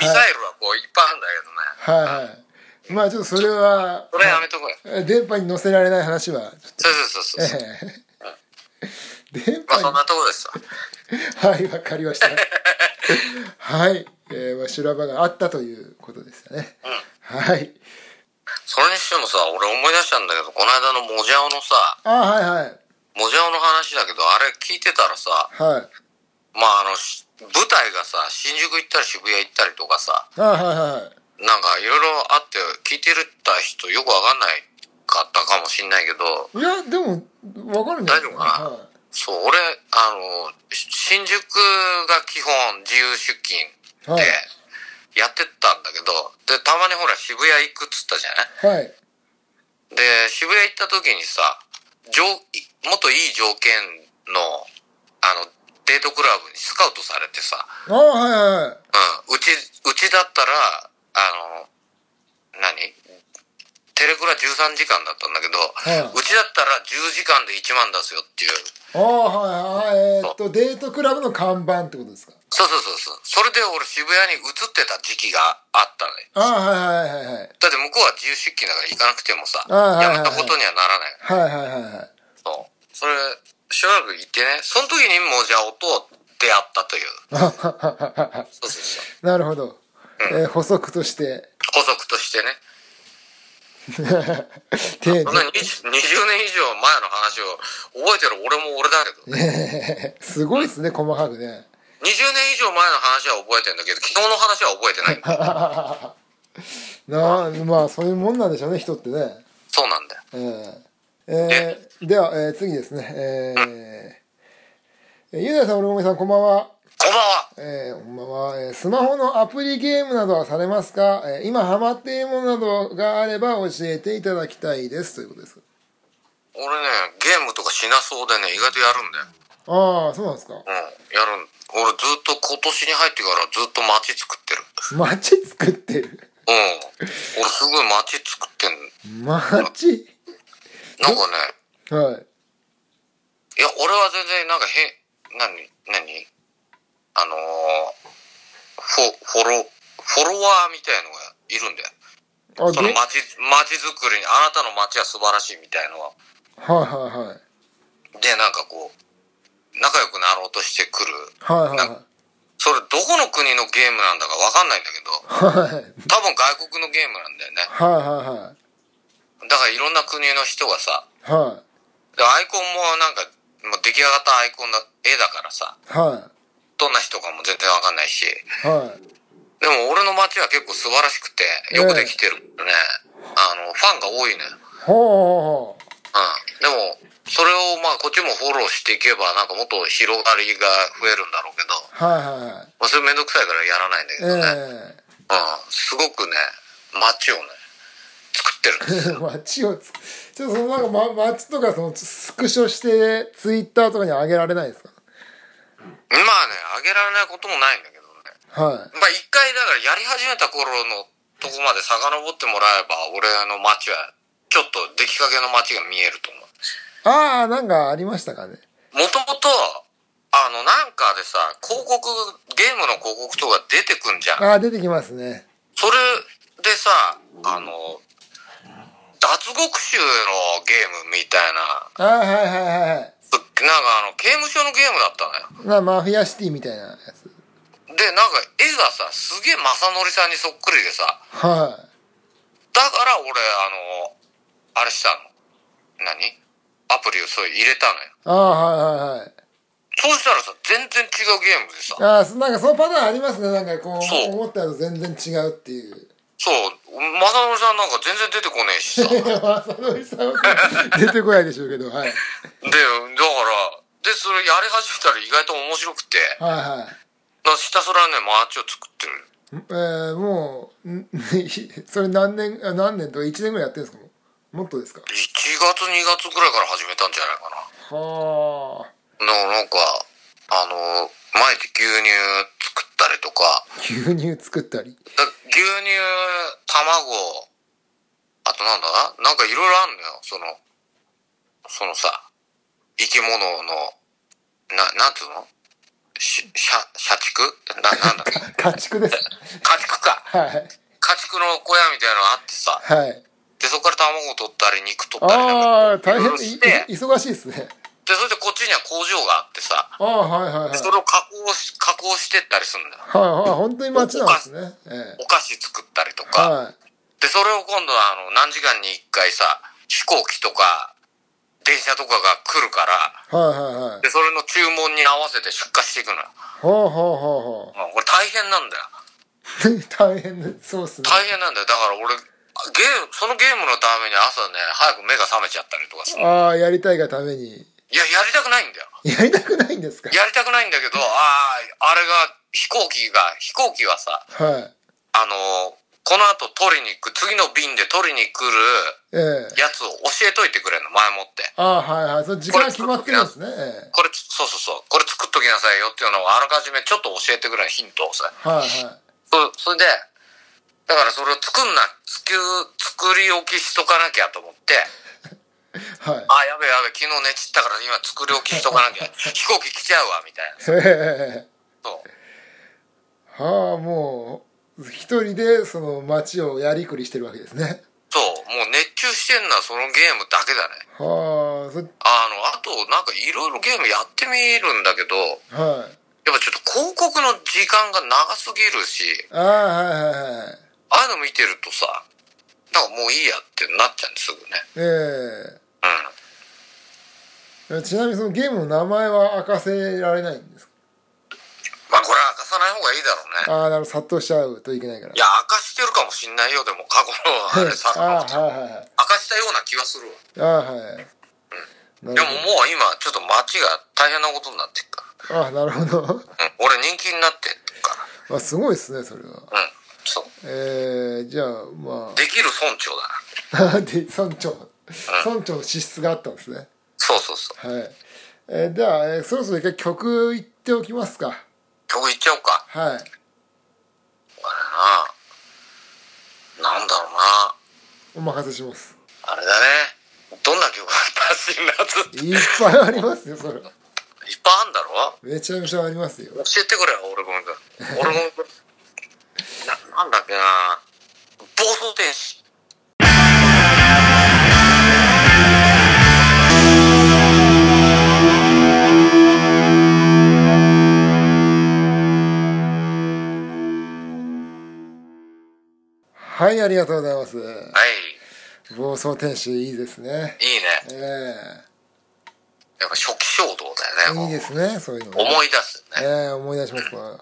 ね、ミサイルはこういっぱいあるんだけどね。はいはい。まあちょっとそれはそれやめとこうよ。え電波に載せられない話はそうそうそうとそう。ええ。電波に。まあそんなとこですわ。はいわかりました。はい、えーまあ、修羅場があったということですよね、はいそれにしてもさ、俺思い出したんだけど、この間のモジャオのさ、あはいはい。モジャオの話だけど、あれ聞いてたらさ、はい。まああの、し舞台がさ、新宿行ったり渋谷行ったりとかさ、あはいはいなんかいろいろあって、聞いてるた人よくわかんないかったかもしんないけど、いやでもわかるんじゃない大丈夫かな？はい。そう、俺、あの、し新宿が基本自由出勤はい。でやってったんだけど、で、たまにほら渋谷行くっつったじゃない？はい。で、渋谷行った時にさ、条もっといい条件の、あの、デートクラブにスカウトされてさ、あはいはいはい。うん、うち、うちだったら、あの、何？テレクラ13時間だったんだけど、はい。うちだったら10時間で1万出すよっていう。あはいはい。えーっとデートクラブの看板ってことですか？そうそうそうそう。それで俺渋谷に移ってた時期があったね。あはいはいはいはいだって向こうは自由出勤だから行かなくてもさ、やめたことにはならない。はいはいはいはいそう。それ、しばらく行ってね、その時にもうじゃあ音出会ったという。そうそうそう。なるほど、えー補足として補足としてね。丁そんな寧 20, 20年以上前の話を覚えてる俺も俺だけどね。すごいですね細かくね20年以上前の話は覚えてんだけど、昨日の話は覚えてないんだよ。なあまあそういうもんなんでしょうね人ってねそうなんだよ。えーえーでは、えー次ですねえー、えーゆうさん、俺もみさん、こんばんは。こんばんは。えー、こんばんは、えースマホのアプリゲームなどはされますか、えー今ハマっているものなどがあれば教えていただきたいです。ということです。俺ね、ゲームとかしなそうでね、意外とやるんだよ。ああ、そうなんですか。うん、やるん。俺ずっと今年に入ってからずっと街作ってる。街作ってる？うん。俺すごい街作ってん街？なんかね、はい。いや、俺は全然なんかへ、なに、なにあのー、フォ、フォロ、フォロワーみたいのがいるんだよ。あ、そのゲ街、街づくりに、あなたの街は素晴らしいみたいのは。はいはいはい。で、なんかこう、仲良くなろうとしてくる。はいはいなそれどこの国のゲームなんだかわかんないんだけど、はい。はい。多分外国のゲームなんだよね。はいはいはい。だからいろんな国の人がさ、はい。でアイコンもなんか、もう出来上がったアイコンの絵だからさ、はどんな人かも全然わかんないし、い。はい。でも俺の街は結構素晴らしくて、よくできてるね。あの、ファンが多いね。ほうほうほうん。でも、それをまあこっちもフォローしていけばなんかもっと広がりが増えるんだろうけど、う。はいはいはい。まあそれめんどくさいからやらないんだけえどね。うん。すごくね、街をね、作ってるんですえよ。街をつちょっとそのなんか、ま、街とかそのスクショしてツイッターとかに上げられないですか？まあね、あげられないこともないんだけどね。はい。まあ一回だからやり始めた頃のとこまで遡ってもらえば、俺の街は、ちょっと出来かけの街が見えると思う。ああ、なんかありましたかね。もともと、あの、なんかでさ、広告、ゲームの広告とか出てくんじゃん。ああ、出てきますね。それでさ、あの、脱獄囚のゲームみたいな、ああ、はいはいはいはい。なんかあの、刑務所のゲームだったのよ。なマフィアシティみたいなやつ。で、なんか絵がさ、すげえ正則さんにそっくりでさ、はだから俺、あの、あれしたの。何？アプリをそう入れたのよ。い。ああ、はいはいはい。そうしたらさ、全然違うゲームでさ、ああ、そなんかそのパターンありますね。なんかこう、そう思ったのと全然違うっていう。そう、正則さんなんか全然出てこねえしさ。で、だから、正則さんは出てこないでしょうけど、はい。で、それやり始めたら意外と面白くて、はいはい。だからひたすらね、街を作ってる。えー、もう、ん それ何年、あ何年とか1年ぐらいやってるんですか？もっとですか？1月2月ぐらいから始めたんじゃないかな。はあ。ななんかあの毎日牛乳作ったりとか。牛乳作ったり？だ牛乳卵あとなんだ？なんかいろいろあんのよ。そのそのさ生き物のななんていうの？し社社畜？ななんだ？家畜です。家畜か。はい。家畜の小屋みたいなのがあってさ。はいでそこから卵取ったり肉取ったりああ大変忙しいですね。でそれでこっちには工場があってさああはいはいはい。それを加工し加工してったりするんだよ。はいはい本当に街なんですね。えお菓子作ったりとえか、はい。でそれを今度はあの何時間に1回さ飛行機とか電車とかが来るからはいはいはい。でそれの注文に合わせて出荷していくのよ。ほうほうほうほまあこれ大変なんだよ。う 大変でそうっすね。大変なんだよ。だから俺ゲームそのゲームのために朝ね早く目が覚めちゃったりとかさ。いああやりたいがために。ややりたくないんだよ。やりたくないんですか？やりたくないんだけどあああれが飛行機が飛行機はさはい。あのこの後取りに行く次の便で取りに来るええ。やつを教えといてくれるの前もって。ああはいはい。その時間決まってるんですね。えこれそうそうそう。これ作っときなさいよっていうのをあらかじめちょっと教えてくれるヒントをさ。えはいはい。そそれでだからそれを作んな作作り置きしとかなきゃと思って。はい。あやべやべ昨日寝ちったから今作り置きしとかなきゃ 飛行機来ちゃうわみたいな。そう。はあもう一人でその街をやりくりしてるわけですね。そう。もう熱中してんのはそのゲームだけだね。はあそあのあとなんかいろいろゲームやってみるんだけどはい。やっぱちょっと広告の時間が長すぎるし。ああはいはいはいああいうの見てるとさなんかもういいやってなっちゃうんですぐね。えうん。えちなみにそのゲームの名前は明かせられないんですか？まあこれは明かさない方がいいだろうね。ああなるほど。殺到しちゃうといけないから。いや明かしてるかもしんないよでも過去のあれさ。ああ明はいはいはい。かしたような気はするわ。ああはい。なでももう今ちょっと街が大変なことになってるかどああなるほど。ら、うん、俺人気になってるかあすごいですねそれは。らうんそう。えー、じゃあまできる村長だな。あ で村長。村長の資質があったんですね。そうそうそう。はい。えー、では、えーそろそろ一回曲いっておきますか。曲いっちゃおうか。はい。あれななんだろうな。お任せします。あれだね。どんな曲が発信のやついっぱいありますよそれ。いっぱいあんだろ？めちゃめちゃありますよ。教えてくれよ俺ごめん俺も ななんだっけな。暴走天使。はいありがとうございます。はい。暴走天使いいですね。いいね。えやっぱ初期衝動だよねえいいですねそういうのね。思い出すよね。ええ思い出しますこ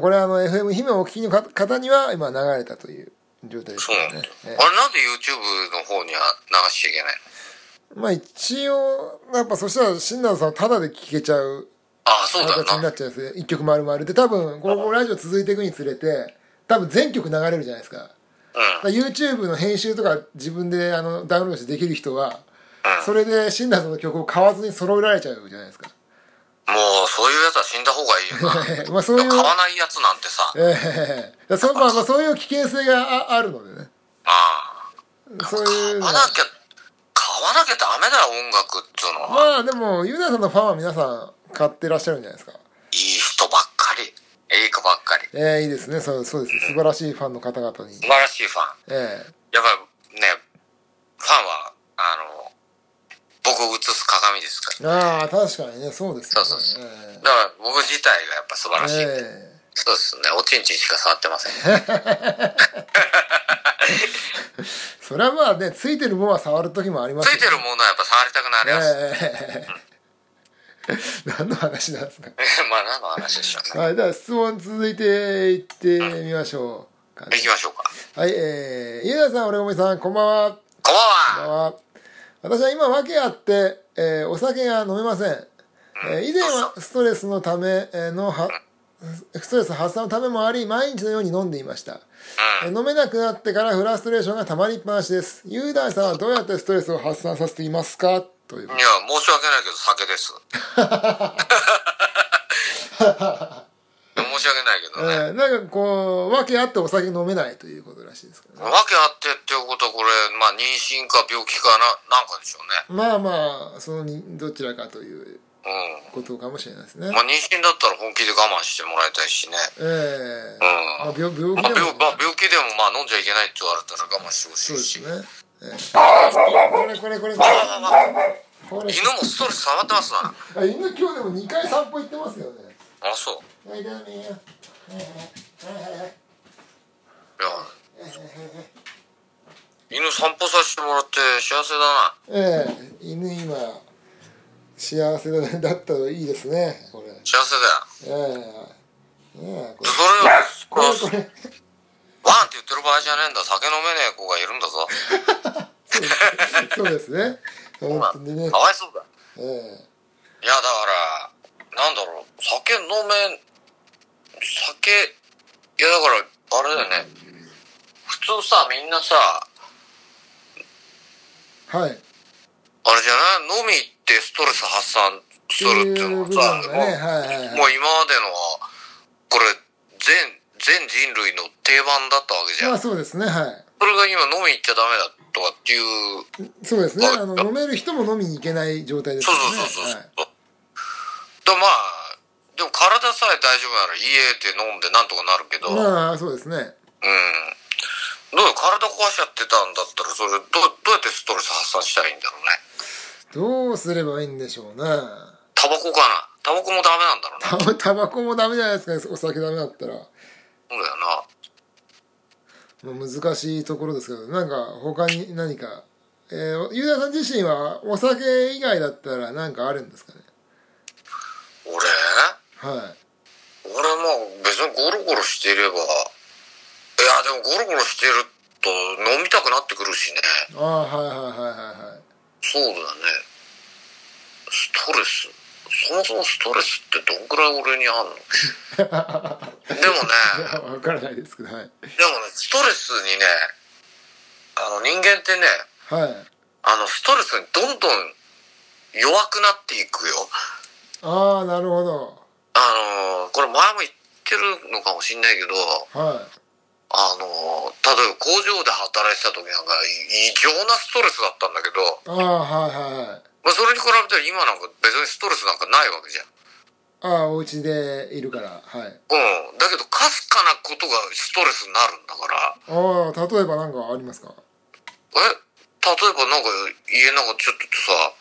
これあの FM 姫をお聞きの方には今流れたという状態ですそうなんだあれなんで YouTube の方には流しちゃいけないの？えまあ一応やっぱそしたら新藤さんタダで聴けちゃうああそうだ形になっちゃうんですね。一曲丸々で。多分このラジオ続いていくにつれて多分全曲流れるじゃないですか。うん。ら YouTube の編集とか自分であのダウンロードしてできる人はうん。それで新藤さんの曲を買わずに揃えられちゃうじゃないですかもうそういうやつは死んだ方がいいよな。まあそういう。買わないやつなんてさ。ええ。そまあまあそういう危険性がああるのでね。あそういう買わなきゃ買わなきゃダメだよ音楽っつうのは。まあでもユダさんのファンは皆さん買ってらっしゃるんじゃないですか。いい人ばっかり。いい子ばっかり。ええいいですね。そうそうです。素晴らしいファンの方々に。素晴らしいファン。え。やっぱりねファンはあの僕を映す鏡ですからえああ確かにね。そうですよね。そうそうえだから僕自体がやっぱ素晴らしい、ええ。そうですね。おちんちんしか触ってません。それはまあねついてるものは触る時もありますついてるものはやっぱ触りたくなります、ええ。何の話なんですか？まあ何の話でしょうね。はいでは質問続いていってみましょうかね。行きましょうか。はいえー、ユダさん俺ごめさんこんばんは。こんばんは。は私は今訳あって、えーお酒が飲めません、えー以前はストレスのためのはストレス発散のためもあり毎日のように飲んでいました。うん。飲めなくなってからフラストレーションがたまりっぱなしです。雄大さんはどうやってストレスを発散させていますか？という。いや、申し訳ないけど酒です。申し訳ないけどね。えーなんかこう訳あってお酒飲めないということらしいですからねわけあってっていうことはこれ、まあ妊娠か病気かな、なんかでしょうね。まあまあそのにどちらかといううん。ことかもしれないですねまあ妊娠だったら本気で我慢してもらいたいしね。ええうん。まあ、病病まあ病気でも、まあ病気でもまあ飲んじゃいけないって言われたら我慢してほしいし。そうですね、ええこれこれこれこれこれ犬もストレス溜まってますな。あ犬今日でも2回散歩行ってますよねあ、そう。はいダメよいや、犬散歩させてもらって幸せだな。ええ犬今幸せだだったらいいですねこれ幸せだよ。ええねえこでれそれを、これこれワンって言ってる場合じゃねえんだ。酒飲めねえ子がいるんだぞ。そうですね本当にねかわいそうだ。ええいや、だから、なんだろう、酒飲め、酒、いや、だから、あれだよね。普通さ、みんなさ、はい。あれじゃない？飲み行ってストレス発散するっていうのはさ、っていうはいはいはい。もう今までのは、これ、全、全人類の定番だったわけじゃん。まあそうですねはい。それが今飲み行っちゃダメだとかっていう、そうですね。はいあの飲める人も飲みに行けない状態ですそうよねそうそうそう。はい。だまあ、体さえ大丈夫なら家で飲んでなんとかなるけど、まあそうですねうん。どうよ体壊しちゃってたんだったら、それどう、どうやってストレス発散したらいいんだろうね。どうすればいいんでしょうねタバコかなタバコもダメなんだろうね。タタバコもダメじゃないですかお酒ダメだったら、そうだよな。まあ、難しいところですけどなんか他に何か？えー、ユーザーさん自身はお酒以外だったら何かあるんですかね？俺？はい俺も別にゴロゴロしていれば、いや、でもゴロゴロしてると飲みたくなってくるしね。ああはいはいはいはいはいそうだよね。ストレス。そもそもストレスってどんくらい俺にあんの？でもね、いやわからないですけどはいでもね、ストレスにね、あの人間ってね、はいあのストレスにどんどん弱くなっていくよ。ああなるほどあのこれ前も言ってるのかもしんないけど、はい。あの例えば工場で働いてた時なんか異常なストレスだったんだけど、ああはいはいはい。まあ、それに比べたら今なんか別にストレスなんかないわけじゃん。ああお家でいるからはい。うん。だけど、かすかなことがストレスになるんだから、ああ例えば何かありますか？え？例えばなんか家なんかちょっとさ、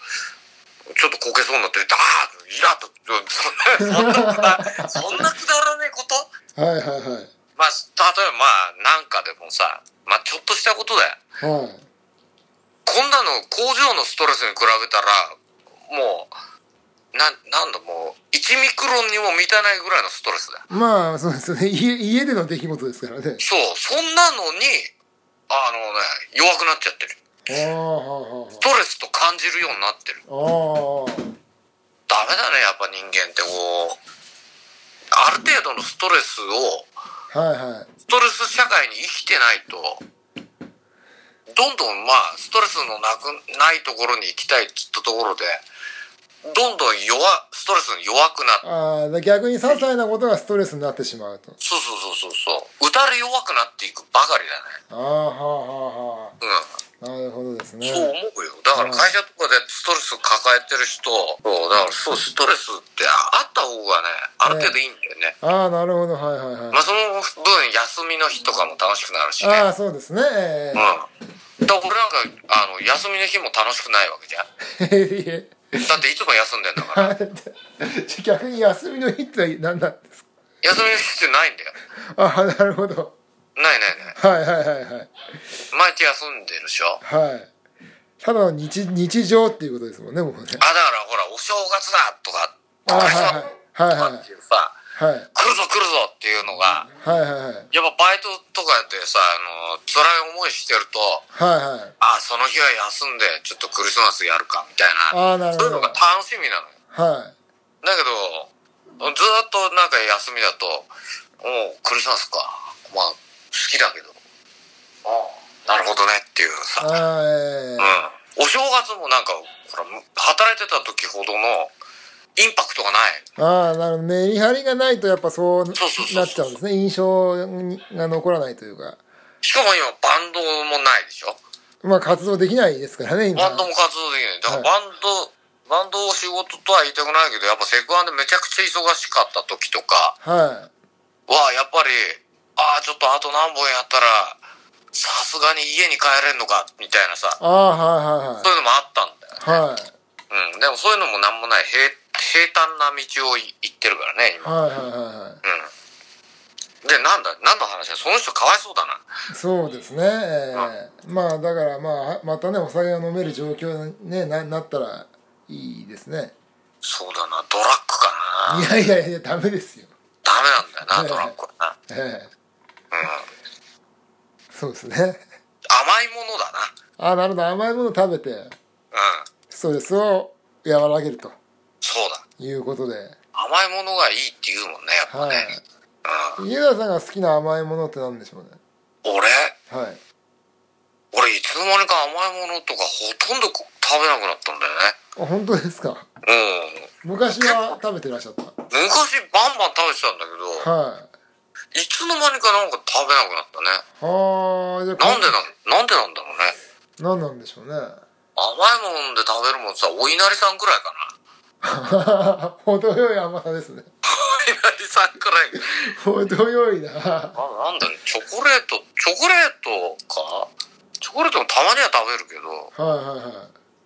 ちょっとこけそうになって、ああイラッと、そんな、そんなくだ、そんなくだらねえこと？はいはいはいまあ、例えばまあ、なんかでもさ、まあちょっとしたことだよ。はいこんなの工場のストレスに比べたら、もう、な、なんだもう、1ミクロンにも満たないぐらいのストレスだよ。まあそうですよね家家での出来事ですからねそう、そんなのに、あのね、弱くなっちゃってる。ストレスと感じるようになってる。ダメだね、やっぱ人間ってこう、ある程度のストレスを、あはいはいストレス社会に生きてないと、どんどんまあ、ストレスのなく、ないところに行きたいっつったところで、どんどん弱、ストレスに弱くなって、あ逆に些細なことがストレスになってしまうとそうそうそうそうそう、打たれ弱くなっていくばかりだね。ああはあはあはうん。あなるほどですねそう思うよ。だから会社とかでストレス抱えてる人、そう、だからそう、ストレスってあった方がね、ある程度いいんだよね。ああなるほどはいはいはいまあその分、休みの日とかも楽しくなるしね。ああそうですねえうん。だから俺なんか、あの、休みの日も楽しくないわけじゃん。えだっていつも休んでんだから。逆に休みの日って何なんですか？休みの日ってないんだよ。ああなるほどないないない。はいはいはいはい毎日休んでるでしょ？はいただの日日常っていうことですもんねもうねあ、だからほら、お正月だとか、あはいはいはいはいとかっていうさ、はい来るぞ来るぞっていうのが、はいはいはいやっぱバイトとかでさ、あの、辛い思いしてると、はいはいあ、その日は休んで、ちょっとクリスマスやるか、みたいな。ああなるほどそういうのが楽しみなのよ。はいだけど、ずーっとなんか休みだと「おうクリスマスかまあ好きだけど。ああ。なるほどね」っていうさ、うん、お正月もなんかほら働いてた時ほどのインパクトがない。ああなるほど。メリハリがないとやっぱそうそうそうそうなっちゃうんですね。印象が残らないというか。しかも今バンドもないでしょ？まあ活動できないですからね今。バンドも活動できない。だからバンド、バンドを仕事とは言いたくないけどやっぱセクハンでめちゃくちゃ忙しかった時とかはい。はやっぱりああちょっとあと何本やったらさすがに家に帰れんのかみたいなさ。ああはいはいそういうのもあったんだよはいはい。うん、でもそういうのもなんもない。平平坦な道をい行ってるからね今。はいはいはいはい。うん。でなんだ何の話だ？その人かわいそうだな。そうですね、ええまあだからまあまたねお酒が飲める状況に、ね、ななったらいいですね。そうだな。ドラッグかな。いやいやいやダメですよ。ダメなんだよなはいドラッグはな。ええ。うんそうですね。甘いものだな。あなるほど。甘いもの食べてうん。ストレスを和らげると。そうだ。いうことで。甘いものがいいって言うもんねやっぱはね、い家田さんが好きな甘いものって何でしょうね？うん、俺？はい。俺いつの間にか甘いものとかほとんど食べなくなったんだよね。あ本当ですか？うん。昔は食べてらっしゃった？昔バンバン食べてたんだけどはいいつの間にかなんか食べなくなったね。はあじゃあなんでなんなんでなんだろうね。何なんでしょうね。甘いもんで食べるもんさお稲荷さんくらいかな。程よい甘さですね。お稲荷さんくらい。程よいな。ななんだろうチョコレートチョコレートか。チョコレートもたまには食べるけど。はいはいはい。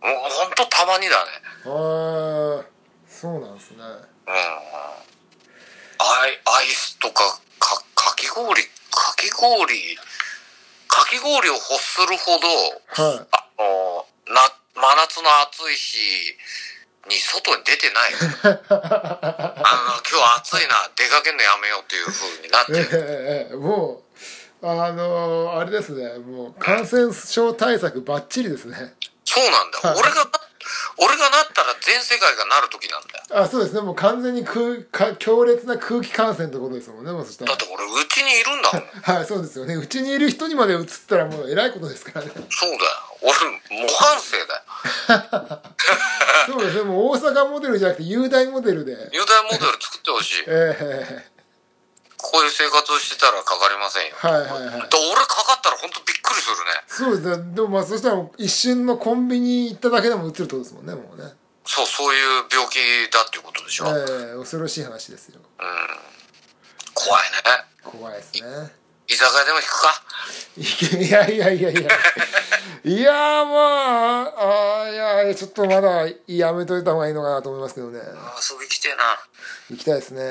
もうほんとたまにだね。あーそうなんですね。うん。アイアイスとかかかき氷かき氷かき氷を欲するほどはい。あのな真夏の暑い日に外に出てない。あの今日暑いな出かけるのやめようっていう風になってえる。えええもうあのあれですねもう感染症対策ばっちりですね。そうなんだ。よ俺が俺がなったら全世界がなる時なんだよ。あそうですね。もう完全に空か強烈な空気感染ってことですもんねもうそしたら。だって俺うちにいるんだもん。はいそうですよね。うちにいる人にまで移ったらもうえらいことですからね。そうだよ。俺模範生だよ。そうですね。もう大阪モデルじゃなくて雄大モデルで。雄大モデル作ってほしい。ええこういう生活をしてたらかかりませんよ。はいはいはい。で俺かかったら本当びっくりするね。そうですね。でもまあそしたら一瞬のコンビニ行っただけでも移るってことですもんねもうね。そうそういう病気だっていうことでしょ、ええ恐ろしい話ですよ。怖いね。怖いですね居酒屋でも行くか？いやいやいやいやいや。まああいやちょっとまだやめといた方がいいのかなと思いますけどね。遊び来てえな。行きたいですね。う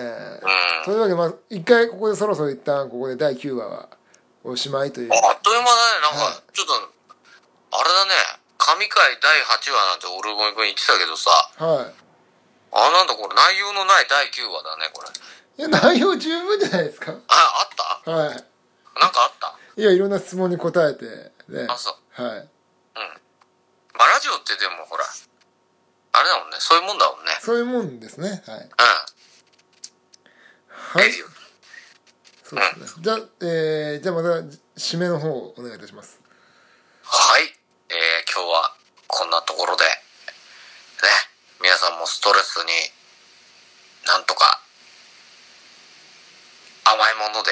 ん。というわけでまあ一回ここでそろそろ一旦ここで第9話はおしまいという。あっという間だねなんはかちょっとあれだね。神回第8話なんて俺も言ってたけどさ。はい。あなんだこれ内容のない第9話だねこれ。いや内容十分じゃないですか。ああった？はいなんかあった？いやいろんな質問に答えてね。あそう。はい。まあラジオってでもほらあれだもんね。そういうもんだもんね。そういうもんですね。はい。うん。はい。レディオそうですね。じゃあ、えー、じゃあまた締めの方お願いいたします。はい、えー今日はこんなところで、ね、皆さんもストレスになんとか甘いもので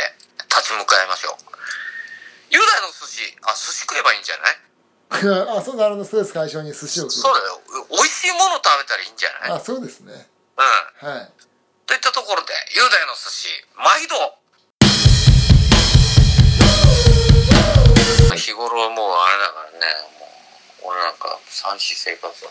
立ち向かいましょう。雄大の寿司、あ、寿司食えばいいんじゃない？あそうなるほどストレス解消に寿司を食そうだよ。う美味しいもの食べたらいいんじゃない？あそうですねうん。はいといったところで、雄大の寿司、毎度日頃はもうあれだからね、もう、俺なんか三子生活だ。